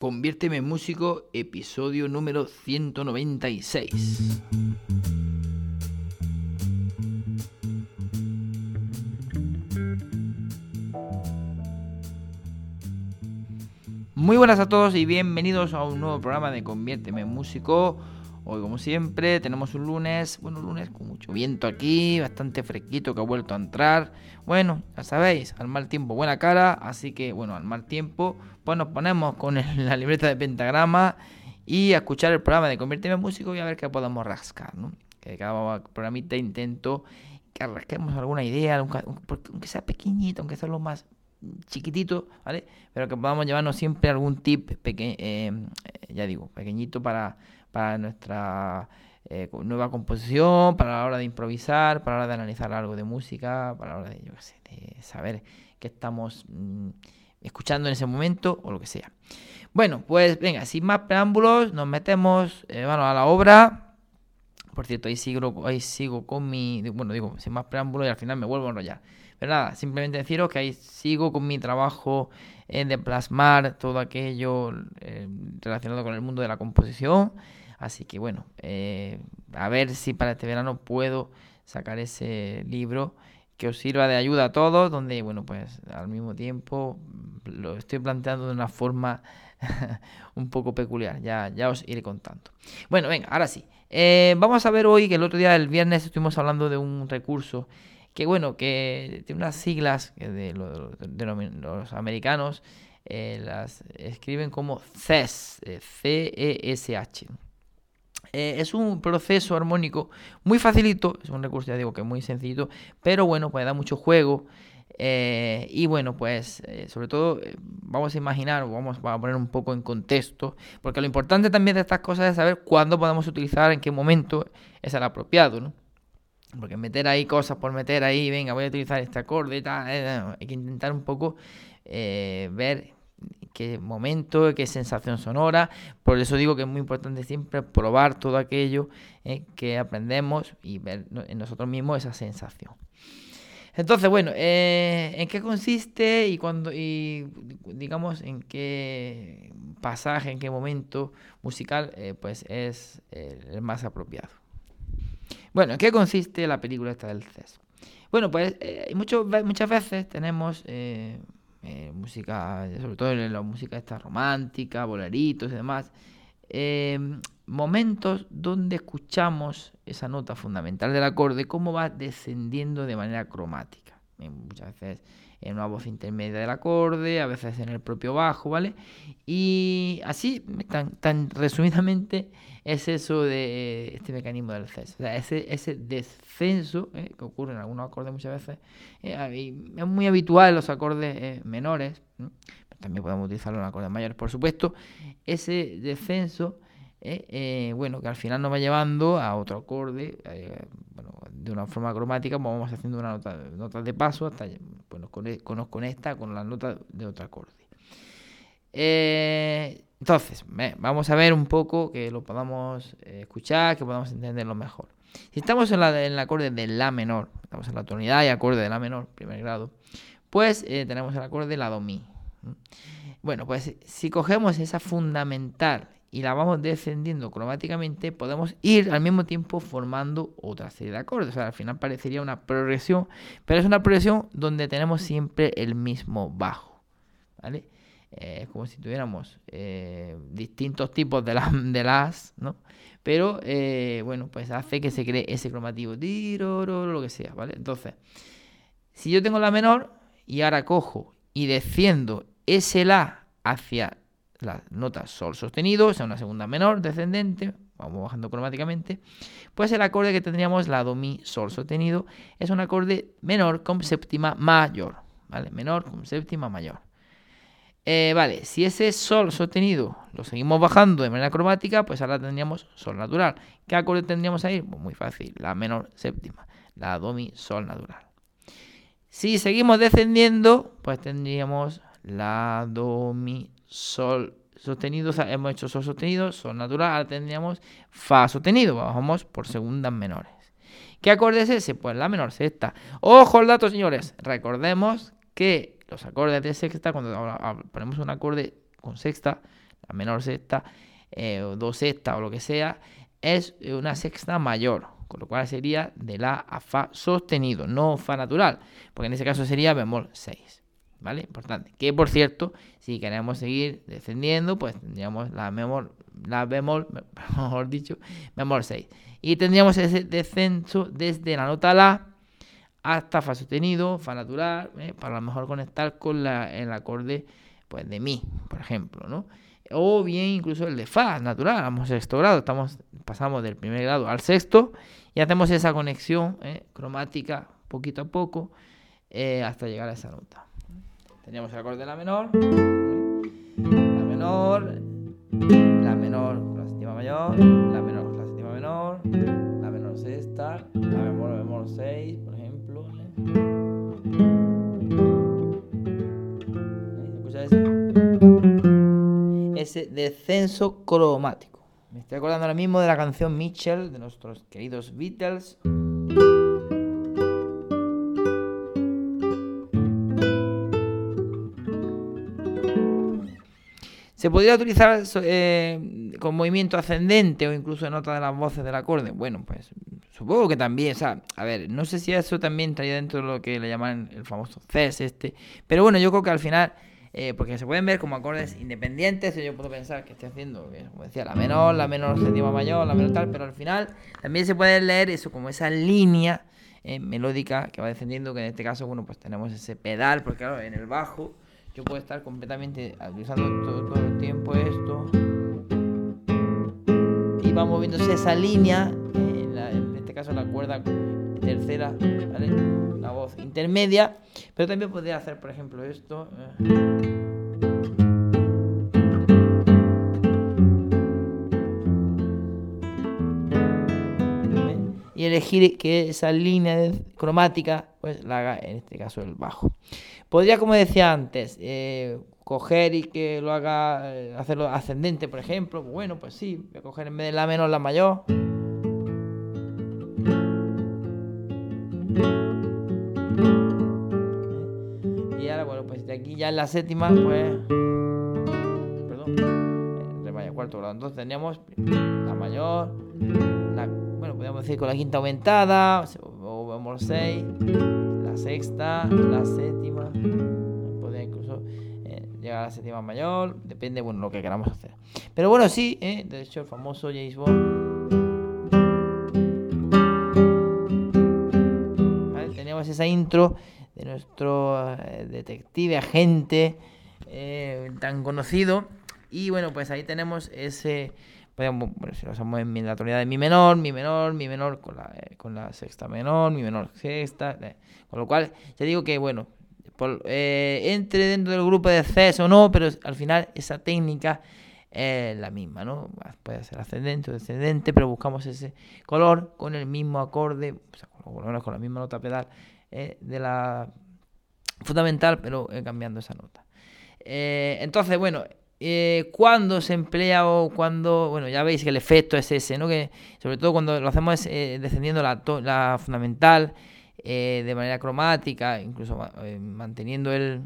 Conviérteme en músico, episodio número 196. Muy buenas a todos y bienvenidos a un nuevo programa de Conviérteme en músico. Hoy, como siempre, tenemos un lunes, bueno, un lunes con mucho viento aquí, bastante fresquito que ha vuelto a entrar. Bueno, ya sabéis, al mal tiempo buena cara, así que, bueno, al mal tiempo, pues nos ponemos con la libreta de pentagrama y a escuchar el programa de Convertirme en Músico y a ver qué podemos rascar, ¿no? Que cada programita intento que rasquemos alguna idea, aunque sea pequeñito, aunque sea lo más chiquitito, ¿vale? Pero que podamos llevarnos siempre algún tip, pequeño, eh, ya digo, pequeñito para para nuestra eh, nueva composición, para la hora de improvisar, para la hora de analizar algo de música, para la hora de, yo qué sé, de saber qué estamos mm, escuchando en ese momento o lo que sea. Bueno, pues venga, sin más preámbulos, nos metemos eh, a la obra. Por cierto, ahí sigo, ahí sigo con mi. Bueno, digo, sin más preámbulos y al final me vuelvo a enrollar. Pero nada, simplemente deciros que ahí sigo con mi trabajo eh, de plasmar todo aquello relacionado con el mundo de la composición. Así que bueno, eh, a ver si para este verano puedo sacar ese libro que os sirva de ayuda a todos, donde, bueno, pues al mismo tiempo lo estoy planteando de una forma un poco peculiar, ya, ya os iré contando. Bueno, venga, ahora sí. Eh, vamos a ver hoy que el otro día, el viernes, estuvimos hablando de un recurso que, bueno, que tiene unas siglas de los, americanos, eh, las escriben como CES, C-E-S-H. Eh, es un proceso armónico muy facilito, es un recurso, ya digo que muy sencillo, pero bueno, pues da mucho juego. Eh, y bueno, pues eh, sobre todo vamos a imaginar, vamos a poner un poco en contexto, porque lo importante también de estas cosas es saber cuándo podemos utilizar, en qué momento es el apropiado, ¿no? Porque meter ahí cosas por meter ahí, venga, voy a utilizar este acorde y tal, hay que intentar un poco ver qué momento, qué sensación sonora. Por eso digo que es muy importante siempre probar todo aquello eh, que aprendemos y ver en nosotros mismos esa sensación. Entonces, bueno, eh, ¿en qué consiste y cuando y digamos en qué pasaje, en qué momento musical, eh, pues es el más apropiado? Bueno, ¿en qué consiste la película esta del CES? Bueno, pues muchas veces tenemos eh, música, sobre todo en la música esta romántica, boleritos y demás, em, momentos donde escuchamos esa nota fundamental del acorde, cómo va descendiendo de manera cromática. Muchas veces en una voz intermedia del acorde, a veces en el propio bajo, ¿vale? Y así, tan, tan resumidamente, es eso de este mecanismo del CES. O sea, ese, ese descenso ¿eh? que ocurre en algunos acordes muchas veces, eh, es muy habitual en los acordes eh, menores, también podemos utilizarlo en acordes mayores, por supuesto, ese descenso, bueno, que al final nos va llevando a otro acorde, bueno, de una forma cromática, pues vamos haciendo una nota, notas de paso hasta pues nos, conecta con la nota de otro acorde. Eh, entonces, vamos a ver un poco que lo podamos eh, escuchar, que podamos entenderlo mejor. Si estamos en, la, en el acorde de La menor, estamos en la tonalidad y acorde de La menor, primer grado, pues eh, tenemos el acorde de La Do Mi. Bueno, pues si cogemos esa fundamental y la vamos descendiendo cromáticamente, podemos ir al mismo tiempo formando otra serie de acordes. O sea, al final parecería una progresión, pero es una progresión donde tenemos siempre el mismo bajo. ¿Vale? Es como si tuviéramos eh, distintos tipos de, de las, ¿no? Pero, eh, bueno, pues hace que se cree ese cromativo, lo que sea, ¿vale? Entonces, si yo tengo la menor y ahora cojo y desciendo ese la hacia la nota sol sostenido, o sea, una segunda menor descendente, vamos bajando cromáticamente, pues el acorde que tendríamos, la do mi sol sostenido, es un acorde menor con séptima mayor, ¿vale? Menor con séptima mayor. Eh, vale, si ese sol sostenido lo seguimos bajando de manera cromática, pues ahora tendríamos sol natural. ¿Qué acorde tendríamos ahí? Pues muy fácil, la menor séptima, la do mi sol natural. Si seguimos descendiendo, pues tendríamos la do mi sol sostenido, hemos hecho sol sostenido, sol natural, ahora tendríamos fa sostenido, bajamos por segundas menores. ¿Qué acorde es ese? Pues la menor sexta. Ojo al dato, señores. Recordemos que los acordes de sexta, cuando ponemos un acorde con sexta, la menor sexta, eh, o do sexta o lo que sea, es una sexta mayor, con lo cual sería de la a fa sostenido, no fa natural, porque en ese caso sería bemol 6. ¿Vale? Importante. Que por cierto, si queremos seguir descendiendo, pues tendríamos la bemol, la bemol, mejor dicho, bemol 6. Y tendríamos ese descenso desde la nota La hasta Fa sostenido, Fa natural, ¿eh? para a lo mejor conectar con la, el acorde pues, de Mi, por ejemplo, ¿no? O bien incluso el de Fa natural, vamos sexto grado, estamos, pasamos del primer grado al sexto y hacemos esa conexión ¿eh? cromática poquito a poco eh, hasta llegar a esa nota. Teníamos el acorde de la menor, la menor, la menor con la séptima mayor, la menor con la séptima menor, la menor sexta, la bemol, bemol 6, por ejemplo. ¿Escucha ese? ese descenso cromático. Me estoy acordando ahora mismo de la canción Mitchell de nuestros queridos Beatles. ¿Se podría utilizar eh, con movimiento ascendente o incluso en otra de las voces del acorde? Bueno, pues supongo que también, o sea, a ver, no sé si eso también estaría dentro de lo que le llaman el famoso CES este, pero bueno, yo creo que al final, eh, porque se pueden ver como acordes independientes, yo puedo pensar que estoy haciendo, eh, como decía, la menor, la menor séptima mayor, la menor tal, pero al final también se puede leer eso como esa línea melódica que va descendiendo, que en este caso, bueno, pues tenemos ese pedal, porque claro, en el bajo yo puedo estar completamente utilizando todo, el tiempo esto. Y va moviéndose esa línea en, este caso la cuerda tercera la voz intermedia. Pero también podría hacer por ejemplo esto ¿eh? y elegir que esa línea cromática pues la haga en este caso el bajo Podría, como decía antes, eh, coger y que lo haga, eh, hacerlo ascendente, por ejemplo. Bueno, pues sí, voy a coger en vez de la menor la mayor. Y ahora, bueno, pues de aquí ya en la séptima, pues. Perdón. Eh, re cuarto grado. Entonces teníamos la mayor, la, bueno, podríamos decir con la quinta aumentada, vemos seis la sexta, la séptima, podría incluso eh, llegar a la séptima mayor, depende, bueno, lo que queramos hacer. Pero bueno, sí, eh, de hecho, el famoso James Bond. Teníamos esa intro de nuestro eh, detective, agente tan conocido. Y bueno, pues ahí tenemos ese si lo hacemos en la tonalidad de mi menor, mi menor, mi menor con la, eh, con la sexta menor, mi menor sexta, eh, con lo cual ya digo que bueno, eh, entre dentro del grupo de Cs o no, pero al final esa técnica es la misma, ¿no? Puede ser ascendente o descendente, pero buscamos ese color con el mismo acorde, o sea, con la misma nota pedal de la fundamental, pero cambiando esa nota. entonces, bueno, eh, cuando se emplea o cuando, bueno, ya veis que el efecto es ese, ¿no? Que sobre todo cuando lo hacemos eh, descendiendo la, fundamental eh, de manera cromática, incluso manteniendo el,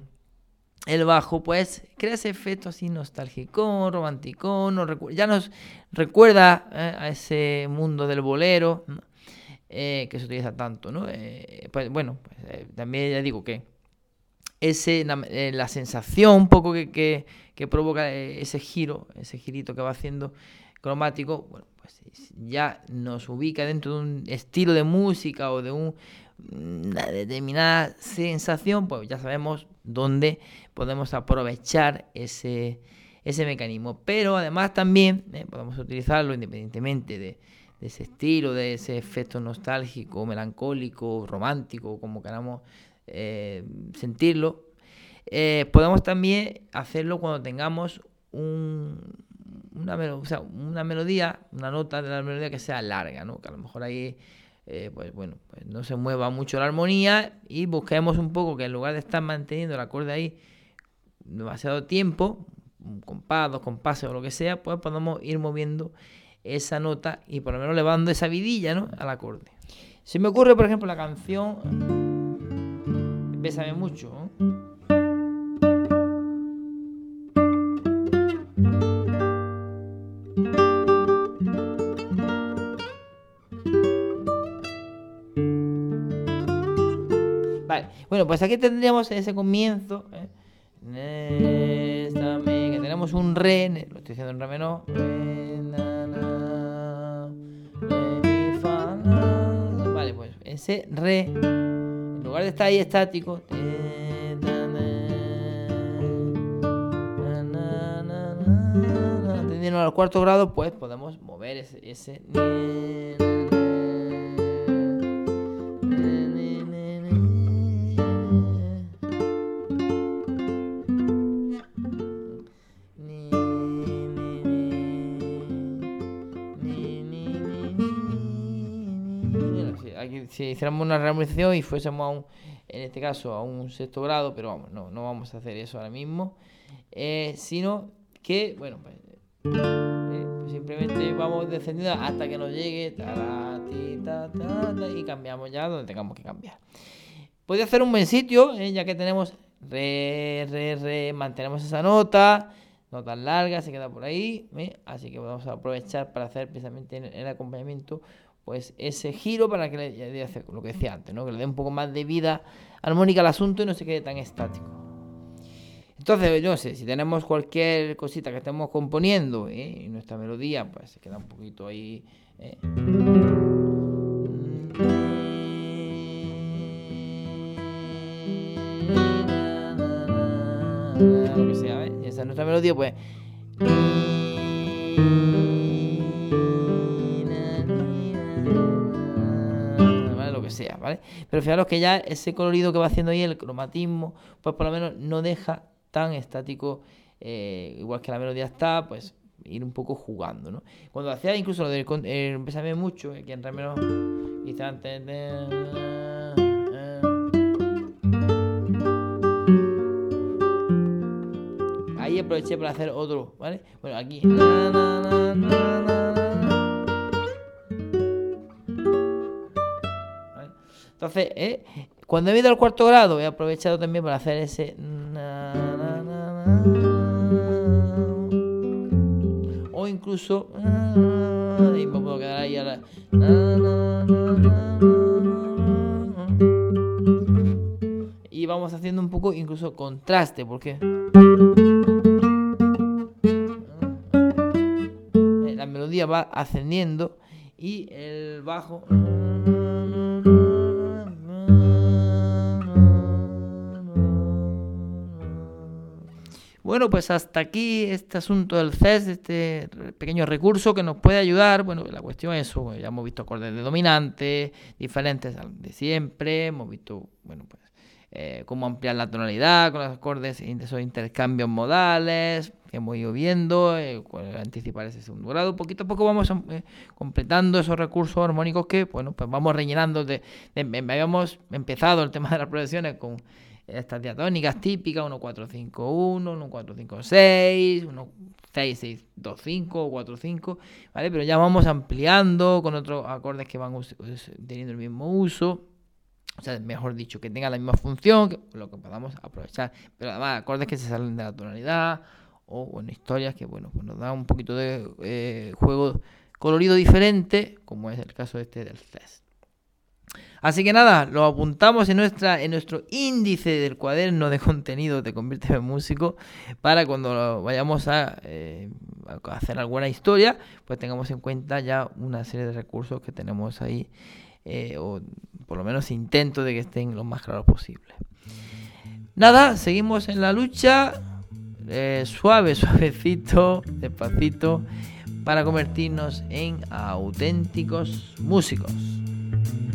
el bajo, pues crea ese efecto así nostálgico, romántico, ya nos recuerda a ese mundo del bolero que se utiliza tanto, ¿no? pues bueno, pues, también ya digo que ese, la, sensación un poco que que provoca eh, ese giro, ese girito que va haciendo cromático, bueno, pues ya nos ubica dentro de un estilo de música o de una determinada sensación, pues ya sabemos dónde podemos aprovechar ese, ese mecanismo. Pero además también eh, podemos utilizarlo independientemente de, ese estilo, de ese efecto nostálgico, melancólico, romántico, como queramos eh, sentirlo, eh, podemos también hacerlo cuando tengamos una, una melodía, una nota de la melodía que sea larga, ¿no? que a lo mejor ahí eh, pues bueno, pues no se mueva mucho la armonía y busquemos un poco que en lugar de estar manteniendo el acorde ahí demasiado tiempo, un compás, dos compases o lo que sea, pues podemos ir moviendo esa nota y por lo menos levando esa vidilla ¿no? al acorde. Se me ocurre, por ejemplo, la canción Bésame mucho. Vale, bueno, pues aquí tendríamos ese comienzo. ¿eh? Tenemos un re, lo estoy diciendo en re menor. Vale, pues ese re lugar de ahí estático, atendiendo al cuarto grado, pues podemos mover ese, ese si hiciéramos una rearmonización y fuésemos a un, en este caso a un sexto grado, pero vamos, no, no vamos a hacer eso ahora mismo, eh, sino que, bueno, pues, eh, pues simplemente vamos descendiendo hasta que nos llegue y cambiamos ya donde tengamos que cambiar. Puede hacer un buen sitio, eh, ya que tenemos re, re, re, mantenemos esa nota, no tan larga, se queda por ahí, así que vamos a aprovechar para hacer precisamente el acompañamiento pues ese giro para que le, lo que decía antes, ¿no? que le dé un poco más de vida armónica al asunto y no se quede tan estático. Entonces, yo no sé, si tenemos cualquier cosita que estemos componiendo ¿eh? y nuestra melodía, pues se queda un poquito ahí. ¿eh? Lo que sea, ¿eh? Esa es nuestra melodía, pues. Pero fijaros que ya ese colorido que va haciendo ahí, el cromatismo, pues por lo menos no deja tan estático, eh, igual que la melodía está, pues ir un poco jugando, ¿no? Cuando hacía incluso lo del eh, mucho, aquí en re menor, quizá antes Ahí aproveché para hacer otro, ¿vale? Bueno, aquí. Entonces, eh, cuando he ido al cuarto grado, he aprovechado también para hacer ese. O incluso. Y me puedo quedar ahí. Y vamos haciendo un poco incluso contraste, porque. La melodía va ascendiendo y el bajo. Bueno, pues hasta aquí este asunto del CES, este pequeño recurso que nos puede ayudar. Bueno, la cuestión es eso, ya hemos visto acordes de dominante, diferentes de siempre, hemos visto, bueno, pues eh, cómo ampliar la tonalidad con los acordes, esos intercambios modales que hemos ido viendo, eh, anticipar ese segundo grado. Poquito a poco vamos eh, completando esos recursos armónicos que, bueno, pues vamos rellenando. De, habíamos empezado el tema de las progresiones con estas diatónicas típicas, 1, 4, 5, 1, 1, 4, 5, 6, 1, 6, 6, 2, 5, 4, 5, ¿vale? Pero ya vamos ampliando con otros acordes que van teniendo el mismo uso. O sea, mejor dicho, que tengan la misma función, que, lo que podamos aprovechar. Pero además, acordes que se salen de la tonalidad, o bueno, historias que bueno, pues nos dan un poquito de eh, juego colorido diferente, como es el caso este del CES. Así que nada, lo apuntamos en, nuestra, en nuestro índice del cuaderno de contenido de Convierte en Músico para cuando vayamos eh, a, hacer alguna historia, pues tengamos en cuenta ya una serie de recursos que tenemos ahí, eh, o por lo menos intento de que estén lo más claros posible. Nada, seguimos en la lucha, eh, suave, suavecito, despacito, para convertirnos en auténticos músicos.